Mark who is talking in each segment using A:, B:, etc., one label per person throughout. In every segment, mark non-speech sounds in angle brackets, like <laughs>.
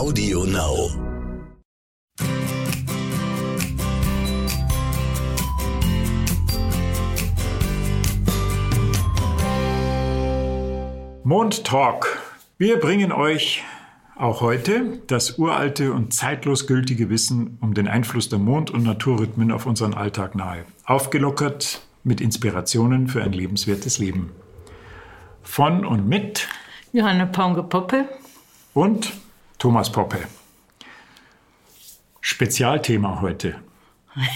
A: Audio Now.
B: Mond Talk. Wir bringen euch auch heute das uralte und zeitlos gültige Wissen um den Einfluss der Mond- und Naturrhythmen auf unseren Alltag nahe. Aufgelockert mit Inspirationen für ein lebenswertes Leben. Von und mit
C: Johanna Paunger-Poppe
B: und Thomas Poppe. Spezialthema heute. <laughs>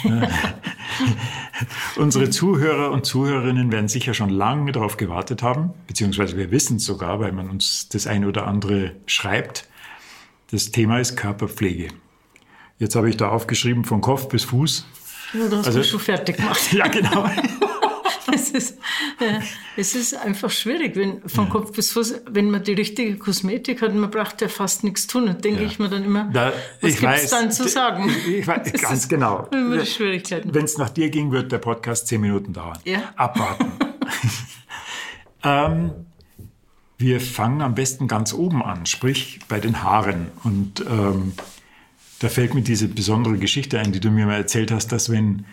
B: Unsere Zuhörer und Zuhörerinnen werden sicher schon lange darauf gewartet haben, beziehungsweise wir wissen es sogar, weil man uns das eine oder andere schreibt. Das Thema ist Körperpflege. Jetzt habe ich da aufgeschrieben von Kopf bis Fuß.
C: Ja, du hast
B: Also-
C: mich schon fertig gemacht. <laughs>
B: Ja, genau. <laughs> <laughs>
C: es, ist, äh, es ist einfach schwierig, wenn von Kopf bis Fuß, wenn man die richtige Kosmetik hat, man braucht ja fast nichts tun. Und denke
B: Ja.
C: ich mir dann immer,
B: Da,
C: was
B: ich
C: gibt
B: weiß,
C: es dann zu sagen?
B: Ich weiß, <laughs>
C: Das
B: ganz
C: ist
B: genau. Wenn es nach dir ging, wird der Podcast zehn Minuten dauern.
C: Ja.
B: Abwarten. <laughs> ähm, wir fangen am besten ganz oben an, sprich bei den Haaren. Und ähm, da fällt mir diese besondere Geschichte ein, die du mir mal erzählt hast, dass wenn,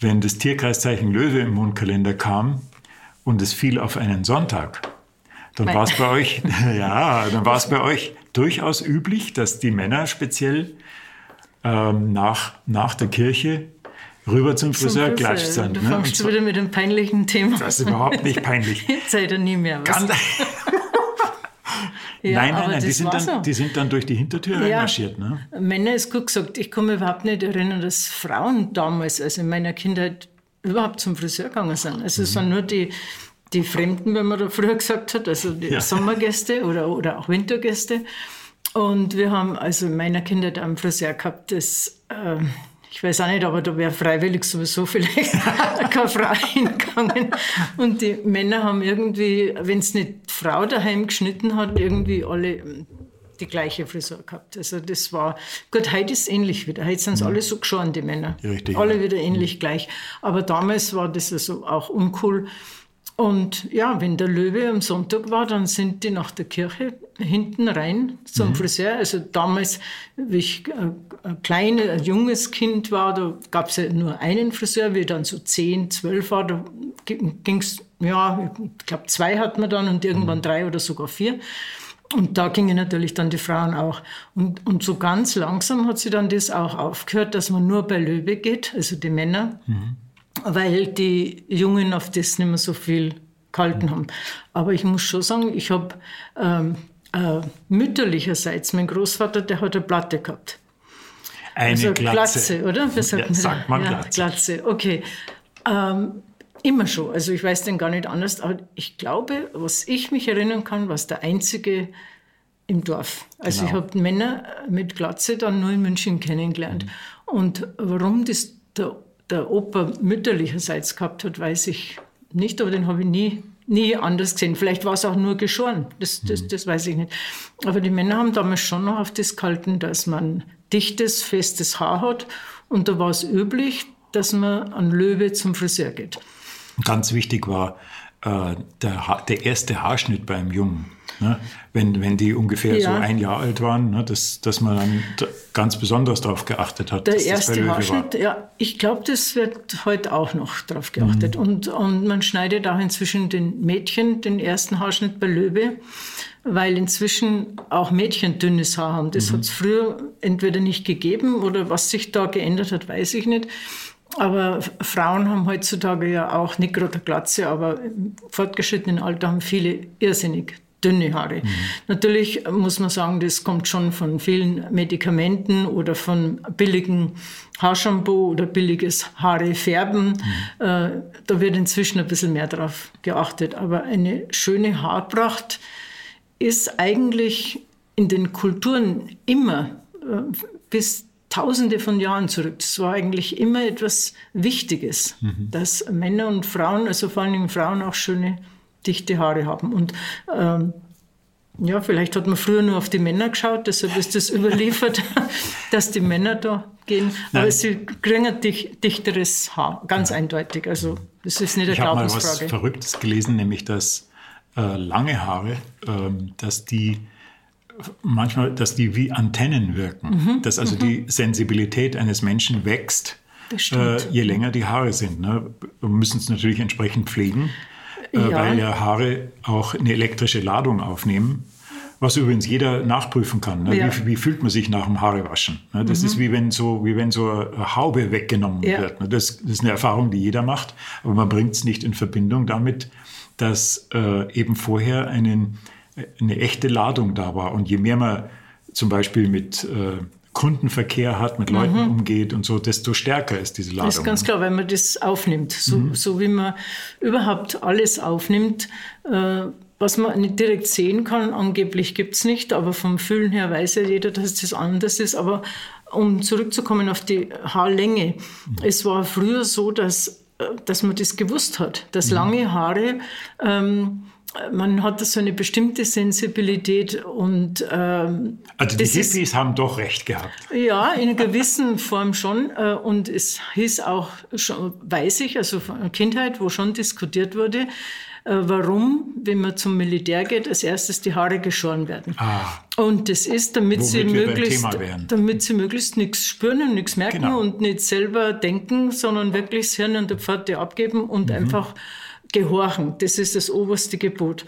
B: wenn das Tierkreiszeichen Löwe im Mondkalender kam und es fiel auf einen Sonntag, dann war es bei euch, <laughs> <laughs> ja, dann war es bei euch durchaus üblich, dass die Männer speziell ähm, nach, nach der Kirche rüber zum
C: Zum
B: Friseur klatscht sind.
C: Du
B: ne?
C: Fängst wieder mit einem peinlichen Thema.
B: Das ist überhaupt nicht peinlich. <laughs>
C: Jetzt seid ihr nie mehr. Was?
B: Ganz,
C: Ja,
B: nein, nein, nein, die sind, dann,
C: so.
B: die sind dann durch die Hintertür
C: Ja.
B: reinmarschiert. Ne?
C: Männer ist gut gesagt. Ich kann mich überhaupt nicht erinnern, dass Frauen damals, also in meiner Kindheit, überhaupt zum Friseur gegangen sind. Also es waren nur die, die Fremden, wenn man da früher gesagt hat, also die
B: Ja.
C: Sommergäste oder, oder auch Wintergäste. Und wir haben also in meiner Kindheit einen Friseur gehabt, das, ähm, ich weiß auch nicht, aber da wäre freiwillig sowieso vielleicht <laughs> keine Frau hingegangen. Und die Männer haben irgendwie, wenn es nicht Frau daheim geschnitten hat, irgendwie alle ähm, die gleiche Frisur gehabt. Also das war, gut, heute ist es ähnlich wieder. Heute sind es alle so geschoren, die Männer.
B: Richtig,
C: alle
B: ja.
C: wieder ähnlich gleich. Aber damals war das also auch uncool. Und ja, wenn der Löwe am Sonntag war, dann sind die nach der Kirche hinten rein zum
B: Mhm.
C: Friseur. Also damals, wie ich äh, ein kleines, ein junges Kind war, da gab es ja nur einen Friseur. Wie ich dann so 10, 12 war, da ging es, ja, ich glaube zwei hat man dann und irgendwann drei oder sogar vier. Und da gingen natürlich dann die Frauen auch. Und, und so ganz langsam hat sie dann das auch aufgehört, dass man nur bei Löwe geht, also die Männer, weil die Jungen auf das nicht mehr so viel gehalten haben. Aber ich muss schon sagen, ich habe ähm, äh, mütterlicherseits, mein Großvater, der hat eine Platte gehabt.
B: Eine
C: Also
B: Glatze.
C: Glatze, oder? Wie sagt
B: Ja,
C: man,
B: sagt man
C: ja,
B: Glatze.
C: Glatze, okay. Ähm, immer schon. Also ich weiß den gar nicht anders. Aber ich glaube, was ich mich erinnern kann, war es der einzige im Dorf. Also
B: Genau.
C: ich habe Männer mit Glatze dann nur in München kennengelernt. Und warum das der, der Opa mütterlicherseits gehabt hat, weiß ich nicht, aber den habe ich nie, nie anders gesehen. Vielleicht war es auch nur geschoren, das, das, das weiß ich nicht. Aber die Männer haben damals schon noch auf das gehalten, dass man dichtes, festes Haar hat. Und da war es üblich, dass man an Löwe zum Friseur geht.
B: Ganz wichtig war äh, der, ha der erste Haarschnitt beim Jungen. Ne? Wenn, wenn die ungefähr so
C: Ja.
B: ein Jahr alt waren, ne? dass, dass man dann ganz besonders darauf geachtet hat.
C: Der
B: dass das bei
C: erste
B: Löwe war.
C: Haarschnitt, ja, ich glaube, das wird heute auch noch drauf
B: Mhm.
C: geachtet. Und, und man schneidet auch inzwischen den Mädchen den ersten Haarschnitt bei Löwe, weil inzwischen auch Mädchen dünnes Haar haben.
B: Mhm.
C: Das hat es früher entweder nicht gegeben oder was sich da geändert hat, weiß ich nicht. Aber Frauen haben heutzutage ja auch nicht gerade Glatze, aber im fortgeschrittenen Alter haben viele irrsinnig dünne Haare. Natürlich muss man sagen, das kommt schon von vielen Medikamenten oder von billigen Haarshampoo oder billiges Haare färben. Äh, da wird inzwischen ein bisschen mehr drauf geachtet. Aber eine schöne Haarpracht ist eigentlich in den Kulturen immer äh, bis Tausende von Jahren zurück. Das war eigentlich immer etwas Wichtiges, dass Männer und Frauen, also vor allen Dingen Frauen, auch schöne, dichte Haare haben. Und ähm, ja, vielleicht hat man früher nur auf die Männer geschaut, deshalb ist das <laughs> überliefert, dass die Männer da gehen. Aber
B: Nein.
C: sie kriegen ein dich- dichteres Haar, ganz eindeutig. Also das ist nicht eine
B: Ich habe mal was
C: Glaubensfrage.
B: Verrücktes gelesen, nämlich dass äh, lange Haare, ähm, dass die manchmal, dass die wie Antennen wirken, mhm. dass also mhm. die Sensibilität eines Menschen wächst, äh, je länger die Haare sind. Ne? Wir müssen es natürlich entsprechend pflegen, ja. weil ja Haare auch eine elektrische Ladung aufnehmen. Was übrigens jeder nachprüfen kann. Ne? Ja. Wie, wie, fühlt man sich nach dem Haarewaschen? Ne? Das mhm. ist wie wenn so, wie wenn so eine Haube weggenommen ja. wird. Ne? Das, das, ist eine Erfahrung, die jeder macht, aber man bringt es nicht in Verbindung damit, dass äh, eben vorher einen, eine echte Ladung da war. Und je mehr man zum Beispiel mit äh, Kundenverkehr hat, mit Leuten mhm. umgeht und so, desto stärker ist diese Ladung. Das
C: ist ganz klar, wenn man das aufnimmt. So, mhm. so wie man überhaupt alles aufnimmt, äh, was man nicht direkt sehen kann. Angeblich gibt es nicht, aber vom Fühlen her weiß ja jeder, dass das anders ist. Aber um zurückzukommen auf die Haarlänge, mhm. es war früher so, dass, äh, dass man das gewusst hat, dass mhm. lange Haare ähm, man hat so eine bestimmte Sensibilität und
B: ähm, also die Hippies ist, haben doch recht gehabt.
C: Ja, in einer gewissen Form schon äh, und es hieß auch, schon, weiß ich, also von Kindheit, wo schon diskutiert wurde, äh, warum, wenn man zum Militär geht, als erstes die Haare geschoren werden. Ah. Und das ist, damit sie möglichst, damit sie möglichst nichts spüren und nichts merken genau. und nicht selber denken, sondern wirklich das Hirn an der Pforte abgeben und mhm. einfach gehorchen. Das ist das oberste Gebot.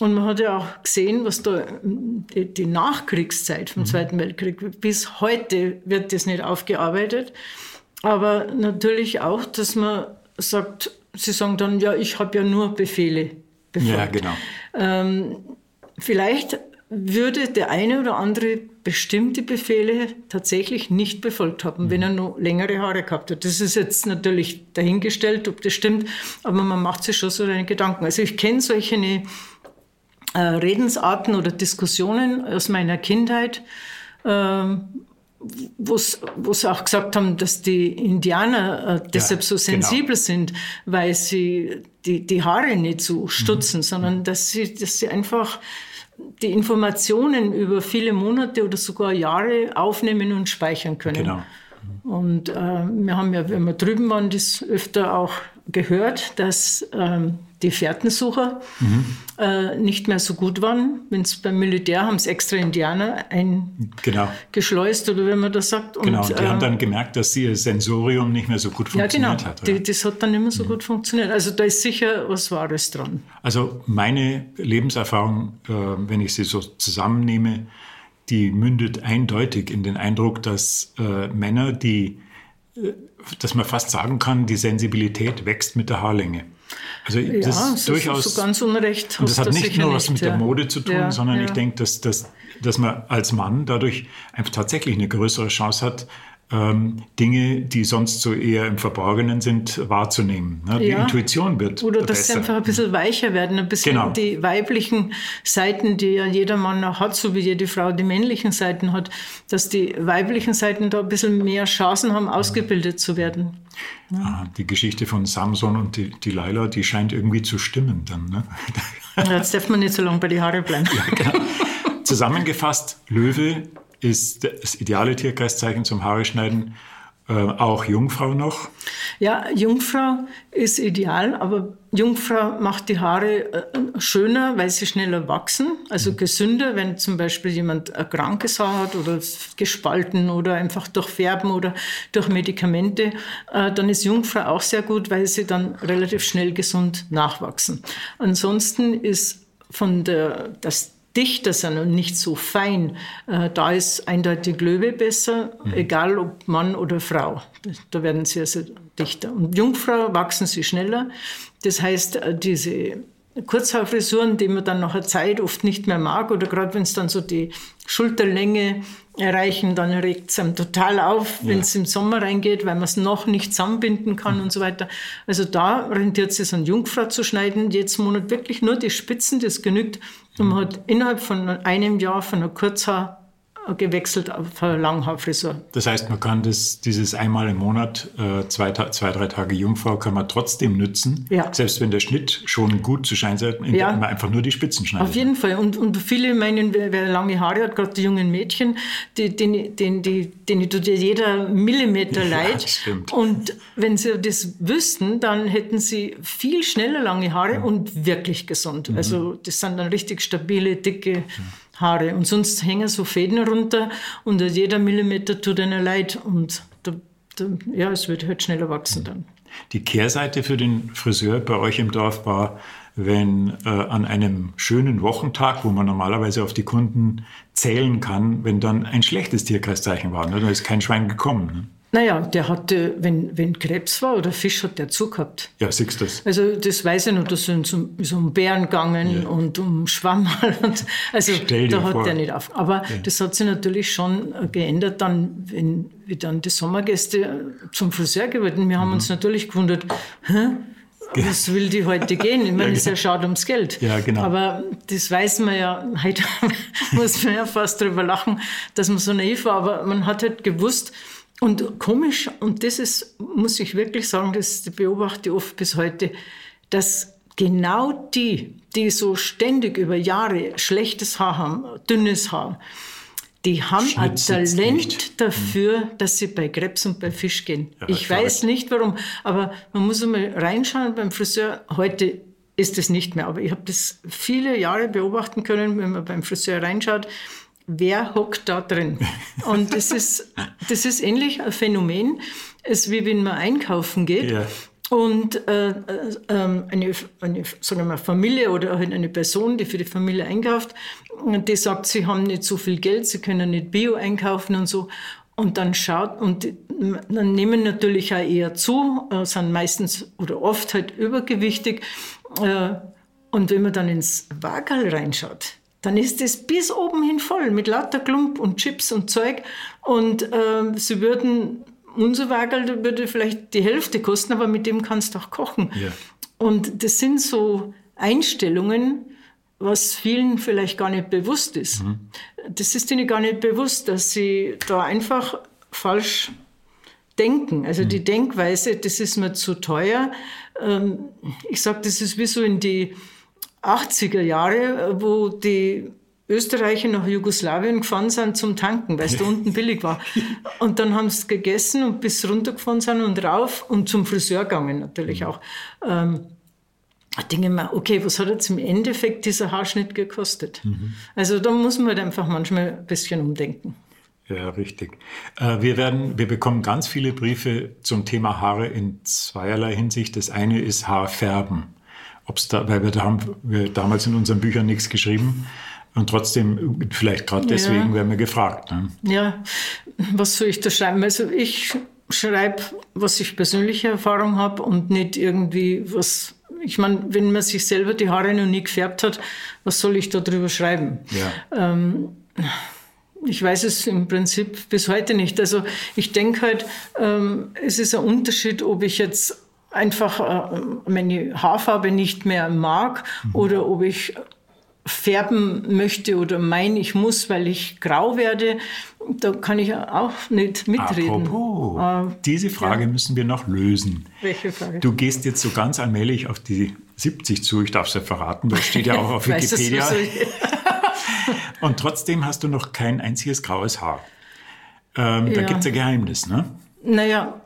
C: Und man hat ja auch gesehen, was da die, Nachkriegszeit vom mhm. Zweiten Weltkrieg, bis heute wird das nicht aufgearbeitet. Aber natürlich auch, dass man sagt, sie sagen dann, ja, ich habe ja nur Befehle
B: befolgt. Ja, genau.
C: Ähm, vielleicht würde der eine oder andere bestimmte Befehle tatsächlich nicht befolgt haben, mhm. wenn er noch längere Haare gehabt hat. Das ist jetzt natürlich dahingestellt, ob das stimmt, aber man macht sich schon so seine Gedanken. Also ich kenne solche äh, Redensarten oder Diskussionen aus meiner Kindheit, äh, wo sie auch gesagt haben, dass die Indianer äh, deshalb ja, so sensibel genau. sind, weil sie die, die Haare nicht so stutzen, mhm. sondern dass sie, dass sie einfach die Informationen über viele Monate oder sogar Jahre aufnehmen und speichern können. Genau. Und äh, wir haben ja, wenn wir drüben waren, das öfter auch gehört, dass ähm, die Fährtensucher mhm. äh, nicht mehr so gut waren. Wenn es beim Militär haben es extra Indianer eingeschleust genau. oder wenn man das sagt.
B: Und, genau, die äh, haben dann gemerkt, dass ihr Sensorium nicht mehr so gut funktioniert ja, genau. hat.
C: Die, das hat dann nicht mehr so mhm. gut funktioniert. Also da ist sicher was Wahres dran.
B: Also meine Lebenserfahrung, äh, wenn ich sie so zusammennehme, die mündet eindeutig in den Eindruck, dass äh, Männer, die, dass man fast sagen kann, die Sensibilität wächst mit der Haarlänge.
C: Also ja, das ist durchaus so ganz unrecht.
B: Und das hat nicht nur was mit ja. der Mode zu tun, ja, sondern ich denke, dass, dass, dass man als Mann dadurch einfach tatsächlich eine größere Chance hat, Dinge, die sonst so eher im Verborgenen sind, wahrzunehmen. Ne? Die ja. Intuition wird
C: Oder dass besser. sie einfach ein bisschen weicher werden, ein bisschen genau. die weiblichen Seiten, die ja jeder Mann auch hat, so wie jede Frau die männlichen Seiten hat, dass die weiblichen Seiten da ein bisschen mehr Chancen haben, ausgebildet zu werden.
B: Ja. Ah, die Geschichte von Samson und die, die Laila, die scheint irgendwie zu stimmen dann. Ne?
C: Jetzt darf man nicht so lange bei die Haare bleiben. Ja, genau. <laughs>
B: Zusammengefasst, Löwe ist das ideale Tierkreiszeichen zum Haare schneiden. Äh, auch Jungfrau noch?
C: Ja, Jungfrau ist ideal, aber Jungfrau macht die Haare äh, schöner, weil sie schneller wachsen, also mhm. gesünder, wenn zum Beispiel jemand ein krankes Haar hat oder gespalten oder einfach durch Färben oder durch Medikamente, äh, dann ist Jungfrau auch sehr gut, weil sie dann relativ schnell gesund nachwachsen. Ansonsten ist von der, das dichter sind und nicht so fein, äh, da ist eindeutig Löwe besser, mhm. egal ob Mann oder Frau. Da werden sie also dichter. Und Jungfrau wachsen sie schneller. Das heißt, äh, diese Kurzhaarfrisuren, die man dann nach einer Zeit oft nicht mehr mag, oder gerade wenn es dann so die Schulterlänge erreichen, dann regt es einem total auf, ja. wenn es im Sommer reingeht, weil man es noch nicht zusammenbinden kann mhm. und so weiter. Also da rentiert es sich, an Jungfrau zu schneiden, jetzt Monat wirklich nur die Spitzen, das genügt. Und man hat innerhalb von einem Jahr von einer Kurzhaar gewechselt auf Langhaarfrisur.
B: Das heißt, man kann das, dieses einmal im Monat, äh, zwei, zwei, drei Tage Jungfrau, kann man trotzdem nützen. Ja. Selbst wenn der Schnitt schon gut zu scheinen sollte, indem ja. man einfach nur die Spitzen schneidet.
C: Auf jeden Fall. Und, und viele meinen, wer, wer lange Haare hat, gerade die jungen Mädchen, die, den, den, die, denen tut ja jeder Millimeter <laughs> leid. Ja, stimmt. Und wenn sie das wüssten, dann hätten sie viel schneller lange Haare und wirklich gesund. Mhm. Also das sind dann richtig stabile, dicke Haare. Und sonst hängen so Fäden runter und jeder Millimeter tut einer leid. Und da, da, ja, es wird halt schneller wachsen dann.
B: Die Kehrseite für den Friseur bei euch im Dorf war, wenn äh, an einem schönen Wochentag, wo man normalerweise auf die Kunden zählen kann, wenn dann ein schlechtes Tierkreiszeichen war. Ne? Da ist kein Schwein gekommen. Ne?
C: Naja, der hatte, wenn, wenn Krebs war oder Fisch, hat der zugehabt.
B: Ja, siehst du das?
C: Also das weiß ich noch, da sind so, so um Bären gegangen ja. und um Schwammerl. <laughs> Und, also da hat vor. der nicht auf. Aber ja. das hat sich natürlich schon geändert dann, wenn wie dann die Sommergäste zum Friseur geworden. Wir haben mhm. uns natürlich gewundert, hä? Was will die heute gehen? Ich <laughs> meine, es ja, ist ja schade ums Geld.
B: Ja, genau.
C: Aber das weiß man ja, heute <laughs> muss man ja fast drüber lachen, dass man so naiv war. Aber man hat halt gewusst, und komisch, und das ist, muss ich wirklich sagen, das beobachte ich oft bis heute, dass genau die, die so ständig über Jahre schlechtes Haar haben, dünnes Haar, die haben ein Talent nicht. dafür, hm. dass sie bei Krebs und bei Fisch gehen. Ja, ich weiß nicht warum, aber man muss einmal reinschauen beim Friseur. Heute ist es nicht mehr, aber ich habe das viele Jahre beobachten können, wenn man beim Friseur reinschaut wer hockt da drin? Und das ist, das ist ähnlich ein Phänomen, als wie wenn man einkaufen geht. Ja. Und äh, äh, ähm, eine, eine sagen wir mal, Familie oder halt eine Person, die für die Familie einkauft, die sagt, sie haben nicht so viel Geld, sie können nicht Bio einkaufen und so. Und dann schaut, und dann nehmen natürlich auch eher zu, äh, sind meistens oder oft halt übergewichtig. Äh, und wenn man dann ins Wagerl reinschaut, dann ist es bis oben hin voll mit lauter Klump und Chips und Zeug. Und äh, sie würden, unser Wagel würde vielleicht die Hälfte kosten, aber mit dem kannst du auch kochen. Ja. Und das sind so Einstellungen, was vielen vielleicht gar nicht bewusst ist. Mhm. Das ist ihnen gar nicht bewusst, dass sie da einfach falsch denken. Also mhm. die Denkweise, das ist mir zu teuer. Ähm, ich sage, das ist wie so in die 80er Jahre, wo die Österreicher nach Jugoslawien gefahren sind zum Tanken, weil es da <laughs> unten billig war. Und dann haben sie gegessen und bis runtergefahren sind und rauf und zum Friseur gegangen natürlich mhm. auch. Ähm, da denke ich mir, okay, was hat jetzt im Endeffekt dieser Haarschnitt gekostet? Mhm. Also da muss man halt einfach manchmal ein bisschen umdenken.
B: Ja, richtig. Äh, wir werden, wir bekommen ganz viele Briefe zum Thema Haare in zweierlei Hinsicht. Das eine ist Haarfärben ob es da, weil wir da haben wir damals in unseren Büchern nichts geschrieben. Und trotzdem, vielleicht gerade deswegen, ja. werden wir gefragt. Ne?
C: Ja, was soll ich da schreiben? Also ich schreibe, was ich persönliche Erfahrung habe und nicht irgendwie was. Ich meine, wenn man sich selber die Haare noch nie gefärbt hat, was soll ich da drüber schreiben? Ja. Ähm, ich weiß es im Prinzip bis heute nicht. Also ich denke halt, ähm, es ist ein Unterschied, ob ich jetzt einfach äh, meine Haarfarbe nicht mehr mag mhm. oder ob ich färben möchte oder meine, ich muss, weil ich grau werde, da kann ich auch nicht mitreden.
B: Apropos, äh, diese Frage ja. müssen wir noch lösen.
C: Welche Frage?
B: Du gehst jetzt so ganz allmählich auf die 70 zu, ich darf es ja verraten, das steht ja auch auf <laughs> Wikipedia. <laughs> Und trotzdem hast du noch kein einziges graues Haar. Ähm, ja. Da gibt es ein Geheimnis, ne?
C: Naja,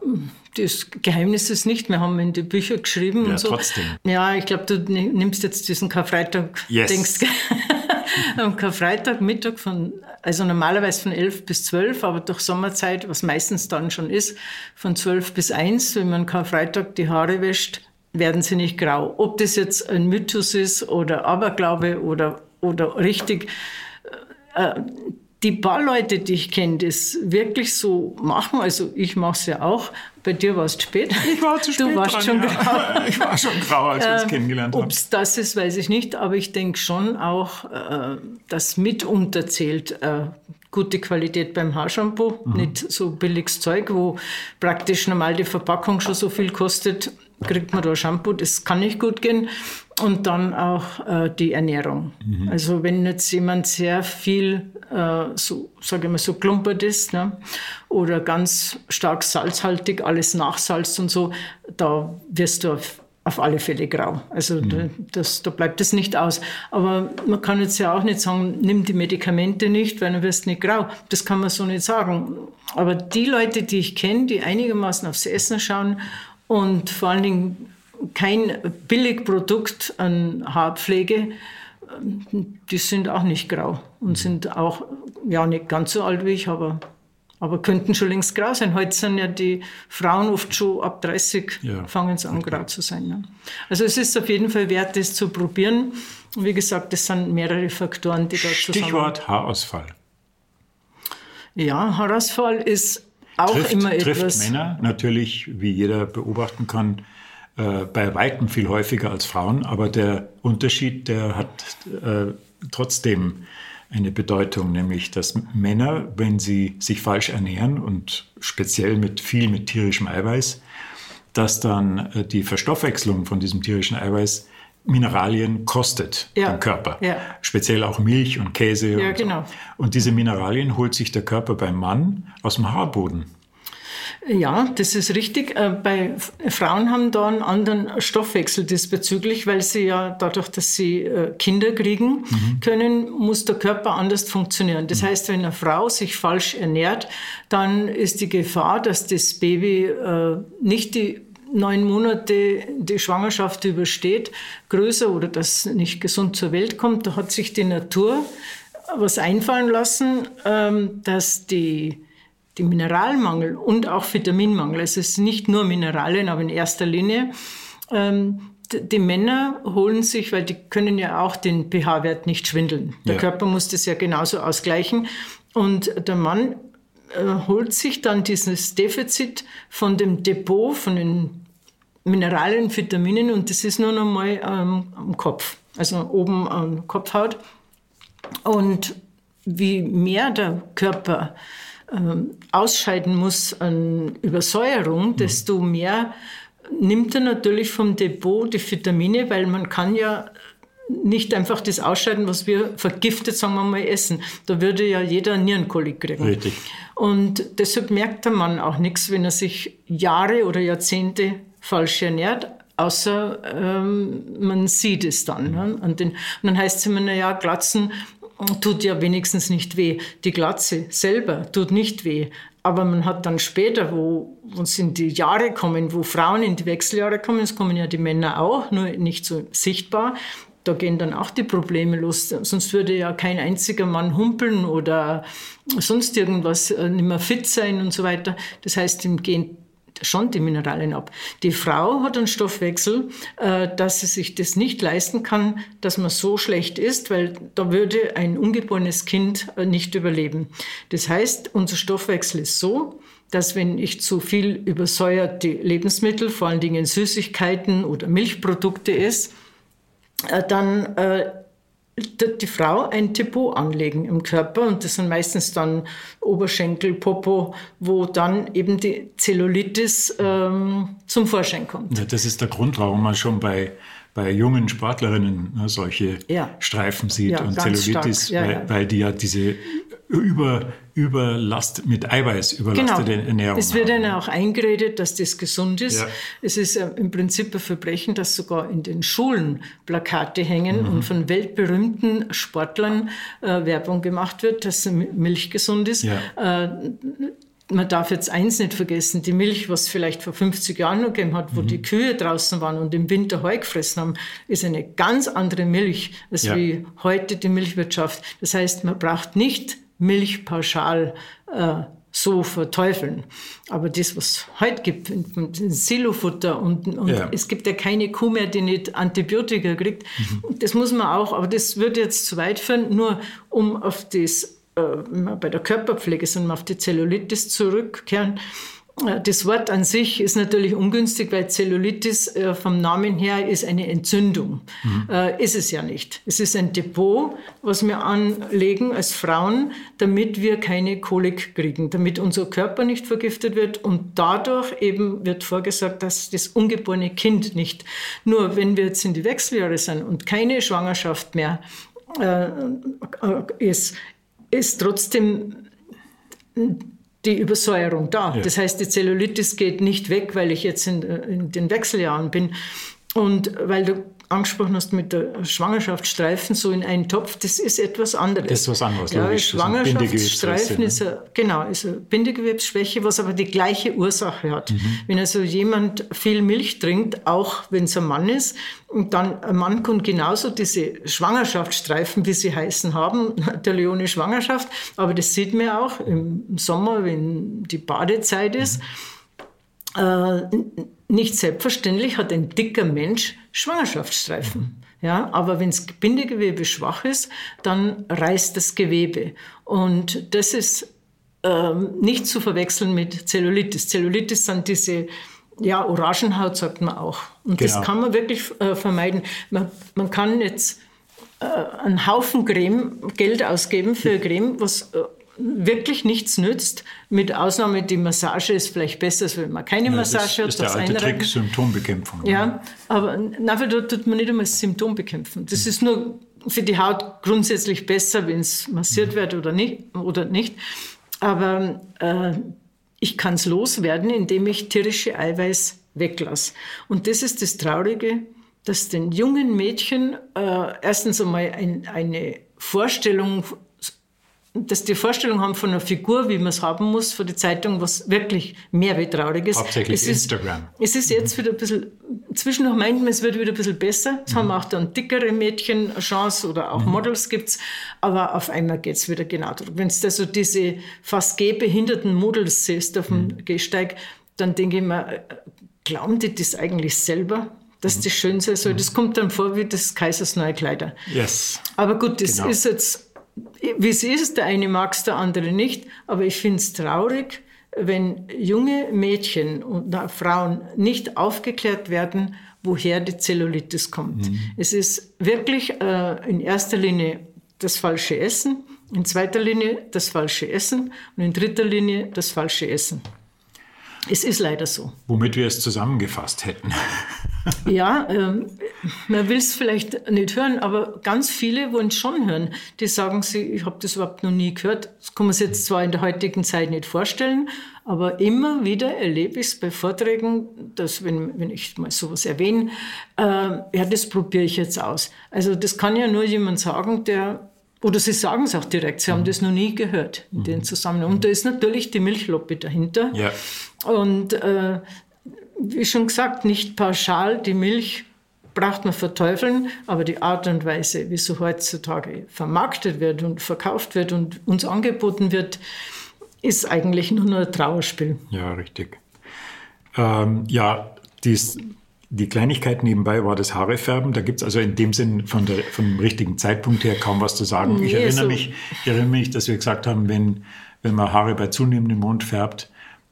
C: das Geheimnis ist nicht. Wir haben in die Bücher geschrieben
B: ja,
C: und so.
B: Trotzdem.
C: Ja, ich glaube, du nimmst jetzt diesen Karfreitag, yes. denkst <laughs> am Karfreitag Mittag von, also normalerweise von 11 bis 12, aber durch Sommerzeit, was meistens dann schon ist, von 12 bis 1, wenn man Karfreitag die Haare wäscht, werden sie nicht grau. Ob das jetzt ein Mythos ist oder Aberglaube oder, oder richtig, äh, die paar Leute, die ich kenne, das wirklich so machen, also ich mache es ja auch, bei dir war es spät.
B: Ich war zu spät.
C: Du warst
B: dran,
C: schon
B: ja. grau. <laughs> Ich war schon grau, als wir uns ähm, kennengelernt haben.
C: Ob es das ist, weiß ich nicht, aber ich denke schon auch, äh, dass mitunter zählt äh, gute Qualität beim Haarshampoo, mhm. nicht so billiges Zeug, wo praktisch normal die Verpackung schon so viel kostet, kriegt man da Shampoo, das kann nicht gut gehen. Und dann auch äh, die Ernährung. Mhm. Also wenn jetzt jemand sehr viel, äh, so sage ich mal, so klumpert ist ne? oder ganz stark salzhaltig, alles nachsalzt und so, da wirst du auf, auf alle Fälle grau. Also mhm. da, das, da bleibt es nicht aus. Aber man kann jetzt ja auch nicht sagen, nimm die Medikamente nicht, weil dann wirst du nicht grau. Das kann man so nicht sagen. Aber die Leute, die ich kenne, die einigermaßen aufs Essen schauen und vor allen Dingen kein Billigprodukt an Haarpflege die sind auch nicht grau und sind auch, ja, nicht ganz so alt wie ich, aber, aber könnten schon längst grau sein. Heute sind ja die Frauen oft schon ab 30 ja. fangen es an, okay. grau zu sein. Ne? Also es ist auf jeden Fall wert, das zu probieren. Und wie gesagt, das sind mehrere Faktoren, die da
B: zusammen... Stichwort Haarausfall.
C: Ja, Haarausfall ist auch
B: trifft,
C: immer
B: trifft
C: etwas...
B: Männer natürlich, wie jeder beobachten kann, äh, bei Weitem viel häufiger als Frauen, aber der Unterschied, der hat äh, trotzdem eine Bedeutung, nämlich dass Männer, wenn sie sich falsch ernähren und speziell mit viel mit tierischem Eiweiß, dass dann äh, die Verstoffwechslung von diesem tierischen Eiweiß Mineralien kostet ja. den Körper. Ja. Speziell auch Milch und Käse.
C: Ja,
B: und,
C: genau.
B: und diese Mineralien holt sich der Körper beim Mann aus dem Haarboden.
C: Ja, das ist richtig. Äh, bei Frauen haben da einen anderen Stoffwechsel diesbezüglich, weil sie ja dadurch, dass sie äh, Kinder kriegen mhm. können, muss der Körper anders funktionieren. Das mhm. heißt, wenn eine Frau sich falsch ernährt, dann ist die Gefahr, dass das Baby äh, nicht die neun Monate die Schwangerschaft übersteht, größer oder das nicht gesund zur Welt kommt. Da hat sich die Natur was einfallen lassen, ähm, dass die die Mineralmangel und auch Vitaminmangel, also es ist nicht nur Mineralien, aber in erster Linie, ähm, die Männer holen sich, weil die können ja auch den pH-Wert nicht schwindeln. Der ja. Körper muss das ja genauso ausgleichen. Und der Mann äh, holt sich dann dieses Defizit von dem Depot, von den Mineralien, Vitaminen und das ist nur noch mal ähm, am Kopf, also oben am Kopfhaut. Und wie mehr der Körper ähm, ausscheiden muss an Übersäuerung, mhm. desto mehr nimmt er natürlich vom Depot die Vitamine, weil man kann ja nicht einfach das ausscheiden, was wir vergiftet, sagen wir mal, essen. Da würde ja jeder Nierenkolik kriegen.
B: Richtig.
C: Und deshalb merkt der Mann auch nichts, wenn er sich Jahre oder Jahrzehnte falsch ernährt, außer ähm, man sieht es dann. Ne? Und, den, und dann heißt es immer, naja, Glatzen tut ja wenigstens nicht weh. Die Glatze selber tut nicht weh. Aber man hat dann später, wo, es in die Jahre kommen, wo Frauen in die Wechseljahre kommen, es kommen ja die Männer auch, nur nicht so sichtbar, da gehen dann auch die Probleme los. Sonst würde ja kein einziger Mann humpeln oder sonst irgendwas äh, nicht mehr fit sein und so weiter. Das heißt, ihm gehen schon die Mineralien ab. Die Frau hat einen Stoffwechsel, äh, dass sie sich das nicht leisten kann, dass man so schlecht isst, weil da würde ein ungeborenes Kind äh, nicht überleben. Das heißt, unser Stoffwechsel ist so, dass wenn ich zu viel übersäuerte Lebensmittel, vor allen Dingen Süßigkeiten oder Milchprodukte esse, dann die Frau ein Depot anlegen im Körper und das sind meistens dann Oberschenkel, Popo, wo dann eben die Zellulitis ähm, zum Vorschein kommt.
B: Ja, das ist der Grund, warum man schon bei, bei jungen Sportlerinnen ne, solche ja. Streifen sieht ja, und Zellulitis, weil, weil, die ja diese über, Überlast mit Eiweiß überlastete genau. Ernährung.
C: Es wird ihnen auch eingeredet, dass das gesund ist. Ja. Es ist äh, im Prinzip ein Verbrechen, dass sogar in den Schulen Plakate hängen mhm. und von weltberühmten Sportlern äh, Werbung gemacht wird, dass Milch gesund ist. Ja. Äh, man darf jetzt eins nicht vergessen, die Milch, was vielleicht vor 50 Jahren noch gegeben hat, wo mhm. die Kühe draußen waren und im Winter Heu gefressen haben, ist eine ganz andere Milch als ja. wie heute die Milchwirtschaft. Das heißt, man braucht nicht Milch pauschal äh, so verteufeln. Aber das, was es heute gibt, Silofutter und, und ja. es gibt ja keine Kuh mehr, die nicht Antibiotika kriegt, mhm. das muss man auch, aber das würde jetzt zu weit führen, nur um auf das, äh, bei der Körperpflege, sondern auf die Zellulitis zurückkehren das Wort an sich ist natürlich ungünstig, weil Zellulitis äh, vom Namen her ist eine Entzündung. Mhm. Äh, ist es ja nicht. Es ist ein Depot, was wir anlegen als Frauen, damit wir keine Kolik kriegen, damit unser Körper nicht vergiftet wird und dadurch eben wird vorgesagt, dass das ungeborene Kind nicht. Nur wenn wir jetzt in die Wechseljahre sind und keine Schwangerschaft mehr äh, ist, ist trotzdem die Übersäuerung da. Ja. Das heißt, die Zellulitis geht nicht weg, weil ich jetzt in, in, den Wechseljahren bin. Und weil du angesprochen hast mit der Schwangerschaftsstreifen so in einen Topf, das ist etwas anderes.
B: Das ist was anderes.
C: Ja, logisch. Schwangerschaftsstreifen ist, eine, genau, ist eine Bindegewebsschwäche, was aber die gleiche Ursache hat. Mhm. Wenn also jemand viel Milch trinkt, auch wenn es ein Mann ist, und dann ein Mann kann genauso diese Schwangerschaftsstreifen, wie sie heißen, haben, <laughs> der Leone Schwangerschaft, aber das sieht man auch im Sommer, wenn die Badezeit ist. Mhm. Nicht selbstverständlich hat ein dicker Mensch Schwangerschaftsstreifen. Ja, aber wenn das Bindegewebe schwach ist, dann reißt das Gewebe. Und das ist ähm, nicht zu verwechseln mit Zellulitis. Zellulitis sind diese ja, Orangenhaut, sagt man auch. Und genau. das kann man wirklich äh, vermeiden. Man, man kann jetzt äh, einen Haufen Creme, Geld ausgeben für Creme, was äh, wirklich nichts nützt. Mit Ausnahme, die Massage ist vielleicht besser, als wenn man keine ja, Massage
B: das hat. Das ist der alte Trick, Symptombekämpfung.
C: Ja, aber dafür tut man nicht einmal Symptom bekämpfen. Das ist nur für die Haut grundsätzlich besser, wenn es massiert mhm. wird oder nicht. Oder nicht. Aber äh, ich kann es loswerden, indem ich tierische Eiweiß weglasse. Und das ist das Traurige, dass den jungen Mädchen äh, erstens einmal ein, eine Vorstellung dass die Vorstellung haben von einer Figur, wie man es haben muss, für die Zeitung, was wirklich mehr wie traurig ist.
B: Hauptsächlich
C: es
B: Instagram.
C: Ist, es ist jetzt wieder ein bisschen, zwischendurch meint man, es wird wieder ein bisschen besser. Es mhm. haben auch dann dickere Mädchen eine Chance oder auch mhm. Models gibt's, aber auf einmal geht's wieder genau darum. Wenn du also diese fast gehbehinderten Models siehst auf dem mhm. Gehsteig, dann denke ich mir, glauben die das eigentlich selber? dass mhm. das schön sein soll. Das kommt dann vor wie das Kaisers neue Kleider.
B: Yes.
C: Aber gut, das genau. ist jetzt wie es ist, der eine mag es, der andere nicht, aber ich finde es traurig, wenn junge Mädchen und Frauen nicht aufgeklärt werden, woher die Zellulitis kommt. Mhm. Es ist wirklich äh, in erster Linie das falsche Essen, in zweiter Linie das falsche Essen und in dritter Linie das falsche Essen. Es ist leider so.
B: Womit wir es zusammengefasst hätten. <laughs>
C: ja, ähm, man will es vielleicht nicht hören, aber ganz viele wollen es schon hören. Die sagen, sie, ich habe das überhaupt noch nie gehört. Das kann man sich jetzt zwar in der heutigen Zeit nicht vorstellen, aber immer wieder erlebe ich es bei Vorträgen, dass, wenn, wenn ich mal sowas erwähne, äh, ja, das probiere ich jetzt aus. Also das kann ja nur jemand sagen, der oder Sie sagen es auch direkt, Sie haben mhm. das noch nie gehört in mhm. den Zusammenhang. Und da ist natürlich die Milchlobby dahinter.
B: Ja.
C: Und äh, wie schon gesagt, nicht pauschal die Milch braucht man verteufeln, aber die Art und Weise, wie so heutzutage vermarktet wird und verkauft wird und uns angeboten wird, ist eigentlich nur, ein Trauerspiel.
B: Ja, richtig. Ähm, ja, dies, die Kleinigkeit nebenbei war das Haarefärben. Da gibt es also in dem Sinn von der, vom richtigen Zeitpunkt her kaum was zu sagen. Nee, ich, erinnere so mich, ich erinnere mich, dass wir gesagt haben, wenn, wenn man Haare bei zunehmendem Mond färbt,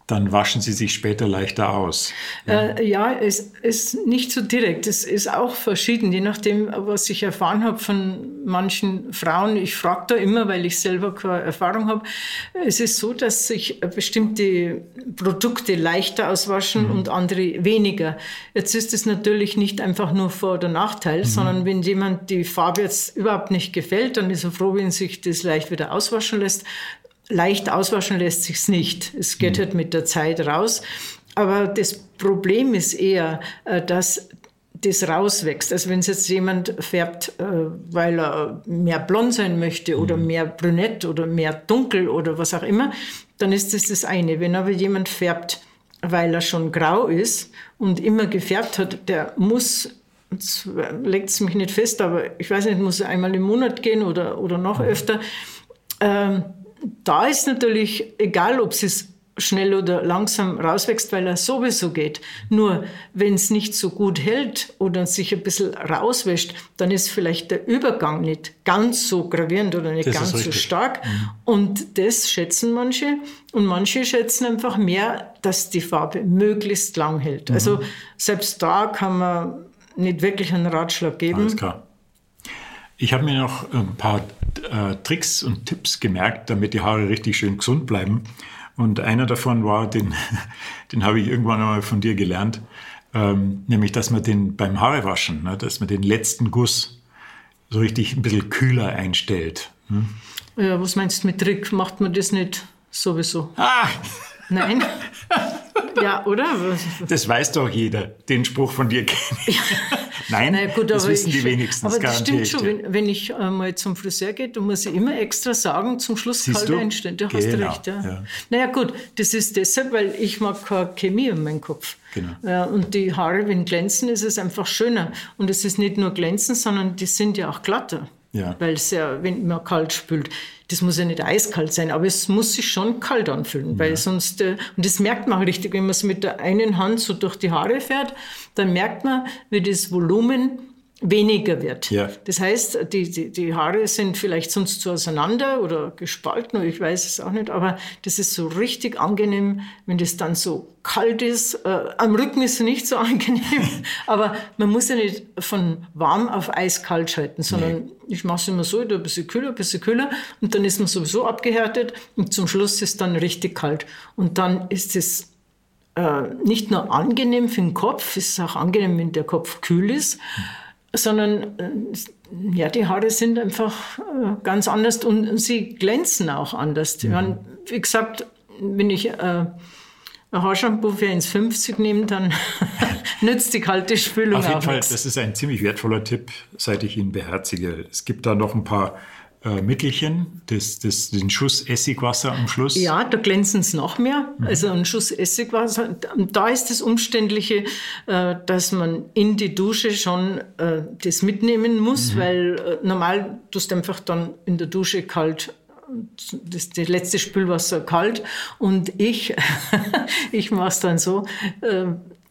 B: dann waschen sie sich später leichter aus.
C: Ja, äh, ja es ist nicht so direkt. Es ist auch verschieden, je nachdem, was ich erfahren habe von manchen Frauen. Ich frage da immer, weil ich selber keine Erfahrung habe. Es ist so, dass sich bestimmte Produkte leichter auswaschen mhm. und andere weniger. Jetzt ist es natürlich nicht einfach nur Vor- oder Nachteil, mhm. sondern wenn jemand die Farbe jetzt überhaupt nicht gefällt, dann ist er froh, wenn sich das leicht wieder auswaschen lässt. Leicht auswaschen lässt sich's nicht. Es geht mhm. halt mit der Zeit raus. Aber das Problem ist eher, äh, dass das rauswächst. Also wenn es jetzt jemand färbt, äh, weil er mehr blond sein möchte oder mhm. mehr brünett oder mehr dunkel oder was auch immer, dann ist das das eine. Wenn aber jemand färbt, weil er schon grau ist und immer gefärbt hat, der muss, jetzt legt es mich nicht fest, aber ich weiß nicht, muss er einmal im Monat gehen oder, oder noch mhm. öfter. Ähm, da ist natürlich egal, ob es schnell oder langsam rauswächst, weil er sowieso geht. Nur wenn es nicht so gut hält oder sich ein bisschen rauswäscht, dann ist vielleicht der Übergang nicht ganz so gravierend oder nicht das ganz so stark. Mhm. Und das schätzen manche. Und manche schätzen einfach mehr, dass die Farbe möglichst lang hält. Mhm. Also selbst da kann man nicht wirklich einen Ratschlag geben.
B: Alles klar. Ich habe mir noch ein paar äh, Tricks und Tipps gemerkt, damit die Haare richtig schön gesund bleiben. Und einer davon war, den, <laughs> den habe ich irgendwann einmal von dir gelernt, ähm, nämlich, dass man den beim Haarewaschen, ne, dass man den letzten Guss so richtig ein bisschen kühler einstellt. Hm?
C: Ja, was meinst du mit Trick? Macht man das nicht sowieso?
B: Ah!
C: Nein. <laughs> ja, oder?
B: Das weiß doch jeder. Den Spruch von dir kenne ich. Nein, naja, gut, das wissen die wenigsten.
C: Aber das stimmt schon, wenn, wenn, ich äh, mal zum Friseur gehe, dann muss ich immer extra sagen, zum Schluss
B: Siehst kalt
C: einstellen. Du genau. hast recht, ja. ja. Naja gut, das ist deshalb, weil ich mag keine Chemie in meinem Kopf. Genau. Ja, und die Haare, wenn glänzen, ist es einfach schöner. Und es ist nicht nur glänzen, sondern die sind ja auch glatter. Ja. Weil es ja, wenn man kalt spült, das muss ja nicht eiskalt sein, aber es muss sich schon kalt anfühlen, ja. weil sonst, äh, und das merkt man auch richtig, wenn man es mit der einen Hand so durch die Haare fährt, dann merkt man, wie das Volumen weniger wird. Ja. Das heißt, die, die, die Haare sind vielleicht sonst so auseinander oder gespalten, ich weiß es auch nicht, aber das ist so richtig angenehm, wenn das dann so kalt ist. Äh, am Rücken ist es nicht so <laughs> angenehm, aber man muss ja nicht von warm auf eiskalt schalten, sondern nee. ich mache es immer so, ein bisschen kühler, ein bisschen kühler und dann ist man sowieso abgehärtet und zum Schluss ist es dann richtig kalt. Und dann ist es äh, nicht nur angenehm für den Kopf, es ist auch angenehm, wenn der Kopf kühl ist. Mhm sondern äh, ja, die Haare sind einfach äh, ganz anders und sie glänzen auch anders. Mhm. Meine, wie gesagt, wenn ich äh, ein Haarshampoo für 1,50 nehme, dann <laughs> nützt die kalte Spülung
B: Auf jeden
C: auch
B: Fall,
C: nichts.
B: das ist ein ziemlich wertvoller Tipp, seit ich ihn beherzige. Es gibt da noch ein paar äh, Mittelchen, das, das, den Schuss Essigwasser am Schluss.
C: Ja, da glänzen es noch mehr. Mhm. Also ein Schuss Essigwasser. Da ist das Umständliche, äh, dass man in die Dusche schon äh, das mitnehmen muss, mhm. weil normal tust du einfach dann in der Dusche kalt das, das letzte Spülwasser kalt und ich, <laughs> ich mache es dann so,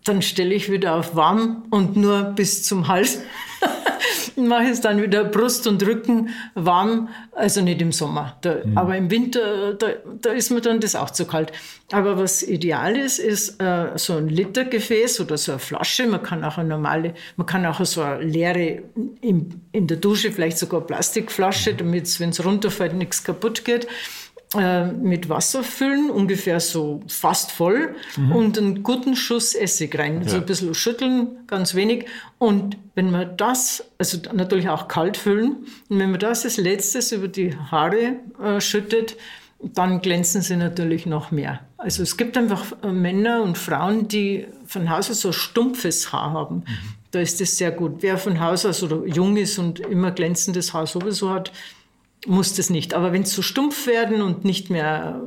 C: dann stelle ich wieder auf warm und nur bis zum Hals <laughs> <laughs> mache es dann wieder Brust und Rücken warm, also nicht im Sommer. Da, mhm. Aber im Winter, da, da, ist mir dann das auch zu kalt. Aber was ideal ist, ist äh, so ein Litergefäß oder so eine Flasche. Man kann auch eine normale, man kann auch so eine leere, in, in der Dusche vielleicht sogar Plastikflasche, mhm. damit, wenn es runterfällt, nichts kaputt geht mit Wasser füllen, ungefähr so fast voll, mhm. und einen guten Schuss Essig rein. Also ja. ein bisschen schütteln, ganz wenig. Und wenn man das, also natürlich auch kalt füllen, und wenn man das als letztes über die Haare äh, schüttet, dann glänzen sie natürlich noch mehr. Also es gibt einfach äh, Männer und Frauen, die von Haus aus so stumpfes Haar haben. Mhm. Da ist das sehr gut. Wer von Haus aus oder jung ist und immer glänzendes Haar sowieso hat, muss das nicht. Aber wenn es zu so stumpf werden und nicht mehr,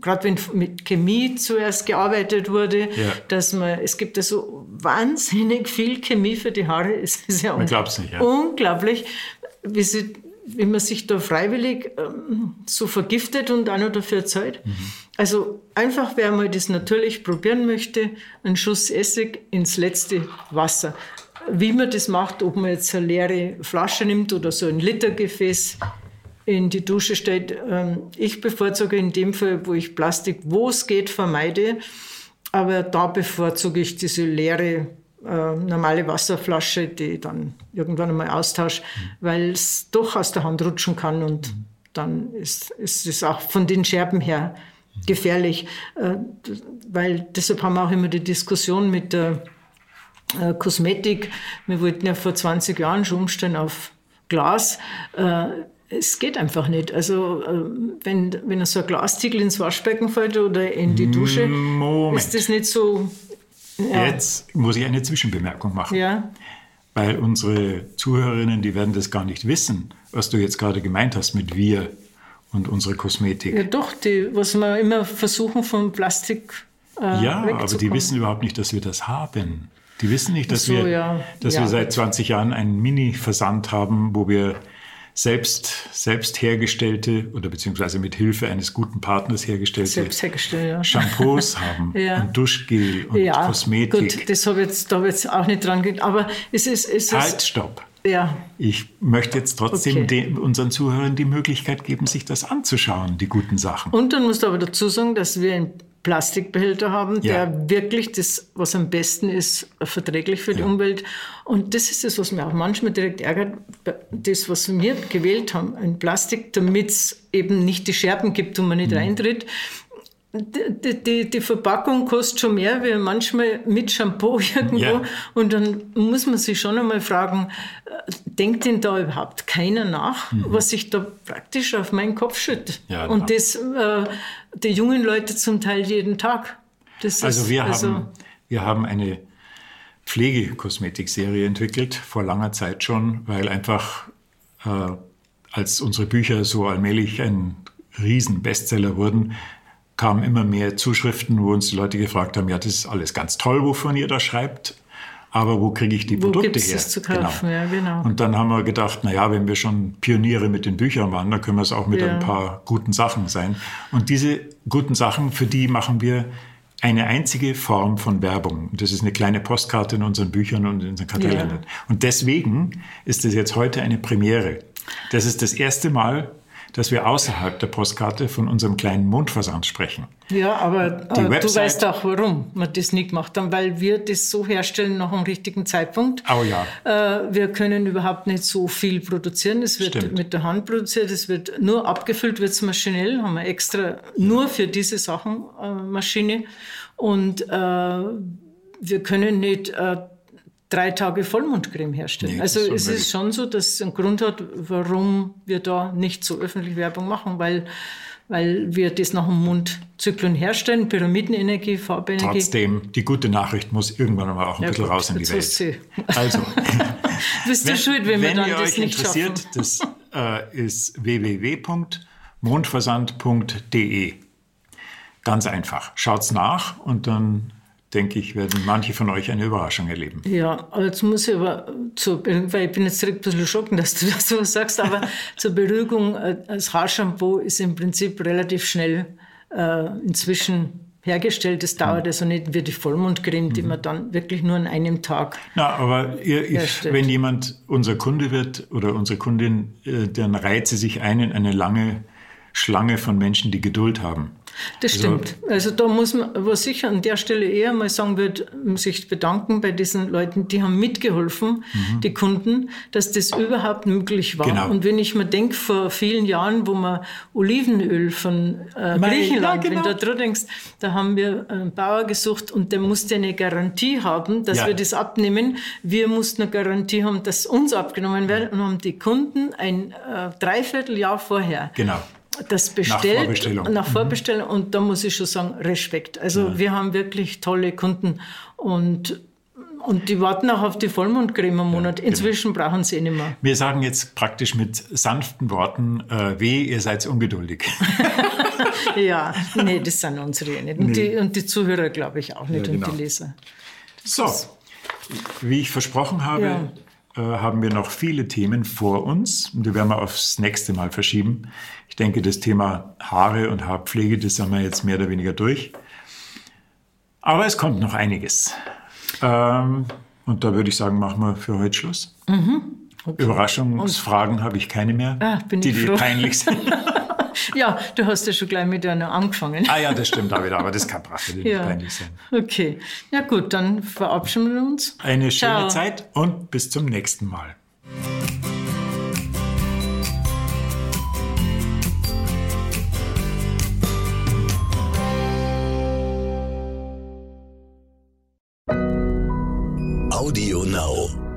C: gerade wenn mit Chemie zuerst gearbeitet wurde, ja. dass man, es gibt ja so wahnsinnig viel Chemie für die Haare. Es ist ja, un nicht, ja. unglaublich, wie, sie, wie man sich da freiwillig ähm, so vergiftet und auch noch dafür zahlt. Mhm. Also einfach, wer mal das natürlich probieren möchte, einen Schuss Essig ins letzte Wasser. Wie man das macht, ob man jetzt eine leere Flasche nimmt oder so ein Litergefäß, in die Dusche stellt. Ähm, ich bevorzuge in dem Fall, wo ich Plastik, wo es geht, vermeide. Aber da bevorzuge ich diese leere, äh, normale Wasserflasche, die ich dann irgendwann einmal austausche, mhm. weil es doch aus der Hand rutschen kann und mhm. dann ist, ist es auch von den Scherben her mhm. gefährlich. Äh, weil deshalb haben wir auch immer die Diskussion mit der äh, Kosmetik. Wir wollten ja vor 20 Jahren schon umstellen auf Glas. Äh, es geht einfach nicht. Also äh, wenn, wenn so ein Glastiegel ins Waschbecken fällt oder in die Dusche, Moment. ist das nicht so...
B: Ja. Jetzt muss ich eine Zwischenbemerkung machen. Ja. Weil unsere Zuhörerinnen, die werden das gar nicht wissen, was du jetzt gerade gemeint hast mit wir und unsere Kosmetik.
C: Ja doch, die, was wir immer versuchen von Plastik
B: äh, Ja, aber die wissen überhaupt nicht, dass wir das haben. Die wissen nicht, dass, so, wir, ja. dass ja. wir seit 20 Jahren einen Mini-Versand haben, wo wir selbst, selbst hergestellte oder beziehungsweise mit Hilfe eines guten Partners hergestellte
C: ja.
B: Shampoos <laughs> haben ja. und Duschgel und ja, Kosmetik.
C: Gut, das habe ich jetzt, da habe jetzt auch nicht dran gedacht. Aber es ist. Es
B: halt, stopp.
C: Ja.
B: Ich möchte jetzt trotzdem okay. den, unseren Zuhörern die Möglichkeit geben, sich das anzuschauen, die guten Sachen.
C: Und dann musst du aber dazu sagen, dass wir in Plastikbehälter haben, ja. der wirklich das, was am besten ist, verträglich für die ja. Umwelt. Und das ist das, was mir auch manchmal direkt ärgert, das, was wir gewählt haben, ein Plastik, damit es eben nicht die Scherben gibt und man nicht mhm. reintritt. Die, die, die, Verpackung kostet schon mehr wie manchmal mit Shampoo <laughs> irgendwo. Ja. Und dann muss man sich schon einmal fragen, äh, denkt denn da überhaupt keiner nach, mhm. was sich da praktisch auf meinen Kopf schüttet? Ja, und das äh, die jungen Leute zum Teil jeden Tag.
B: Das also, wir, also haben, wir haben eine Pflegekosmetikserie entwickelt, vor langer Zeit schon, weil einfach äh, als unsere Bücher so allmählich ein Riesen-Bestseller wurden, kamen immer mehr Zuschriften, wo uns die Leute gefragt haben, ja, das ist alles ganz toll, wovon ihr da schreibt, aber wo kriege ich die wo Produkte her?
C: zu kaufen? Genau. Ja, genau.
B: Und dann haben wir gedacht, na ja, wenn wir schon Pioniere mit den Büchern waren, dann können wir es auch mit ja. ein paar guten Sachen sein. Und diese guten Sachen, für die machen wir eine einzige Form von Werbung. Das ist eine kleine Postkarte in unseren Büchern und in unseren Kalendern. Ja. Und deswegen ist es jetzt heute eine Premiere. Das ist das erste Mal, dass wir außerhalb der Postkarte von unserem kleinen Mondversand sprechen.
C: Ja, aber äh, du weißt auch, warum wir das nicht gemacht haben, weil wir das so herstellen nach einem richtigen Zeitpunkt.
B: Oh ja.
C: Äh, wir können überhaupt nicht so viel produzieren. Es wird Stimmt. mit der Hand produziert, es wird nur abgefüllt, wird es maschinell, haben wir extra nur für diese Sachen äh, Maschine. Und äh, wir können nicht äh, drei Tage Vollmondcreme herstellen. Nee, also es ist schon so, dass es einen Grund hat, warum wir da nicht so öffentlich Werbung machen, weil, weil wir das nach dem Mondzyklen herstellen, Pyramidenenergie, Farbenergie.
B: Trotzdem, die gute Nachricht muss irgendwann mal auch ein ja, bisschen gut, raus in die Welt. Also, <laughs>
C: bist du wenn, schuld, wenn, wenn wir dann
B: das
C: nicht interessiert,
B: schaffen. Das äh, ist www.mondversand.de. Ganz einfach. Schaut's nach und dann denke ich, werden manche von euch eine Überraschung erleben.
C: Ja, jetzt muss ich aber, zur, weil ich bin jetzt direkt ein bisschen schocken, dass du <laughs> das so sagst, aber zur Beruhigung, äh, das Haarshampoo ist im Prinzip relativ schnell äh, inzwischen hergestellt. Das dauert mhm. also nicht wie die Vollmondcreme, die mhm. man dann wirklich nur an einem Tag.
B: Na, aber ihr, ich, wenn jemand unser Kunde wird oder unsere Kundin, äh, dann reiht sie sich ein in eine lange Schlange von Menschen, die Geduld haben.
C: Das also stimmt. Also, da muss man, was ich an der Stelle eher mal sagen würde, sich bedanken bei diesen Leuten, die haben mitgeholfen, mhm. die Kunden, dass das überhaupt möglich war. Genau. Und wenn ich mir denke, vor vielen Jahren, wo man Olivenöl von äh, Griechenland, ja, genau. wenn du da denkst, da haben wir einen Bauer gesucht und der musste eine Garantie haben, dass ja. wir das abnehmen. Wir mussten eine Garantie haben, dass uns abgenommen wird und haben die Kunden ein äh, Dreivierteljahr vorher
B: genau
C: das bestellt. Nach Vorbestellung. Nach Vorbestellung. Mhm. Und da muss ich schon sagen, Respekt. Also ja. wir haben wirklich tolle Kunden und und die warten auch auf die Vollmondcreme im Monat. Genau. Inzwischen genau. brauchen sie nicht mehr.
B: Wir sagen jetzt praktisch mit sanften Worten, äh, weh, ihr seid ungeduldig. <laughs>
C: ja, nee, das sind unsere nicht. Und, nee. die, und die Zuhörer glaube ich auch nicht ja, genau. und die Leser.
B: So, wie ich versprochen habe, ja. Äh, haben wir noch viele Themen vor uns und die werden wir aufs nächste Mal verschieben. Ich denke, das Thema Haare und Haarpflege, das haben wir jetzt mehr oder weniger durch. Aber es kommt noch einiges. Ähm, und da würde ich sagen, machen wir für heute Schluss. Mhm. Okay. Überraschungsfragen habe ich keine mehr,
C: ah, die
B: dir peinlich sind. <laughs>
C: ja, du hast ja schon gleich mit einer angefangen.
B: Ah ja, das stimmt auch wieder, aber das kann Brache ja. peinlich sein.
C: Okay, ja gut, dann verabschieden wir uns.
B: Eine schöne Ciao. Zeit und bis zum nächsten Mal.
A: Audio Now.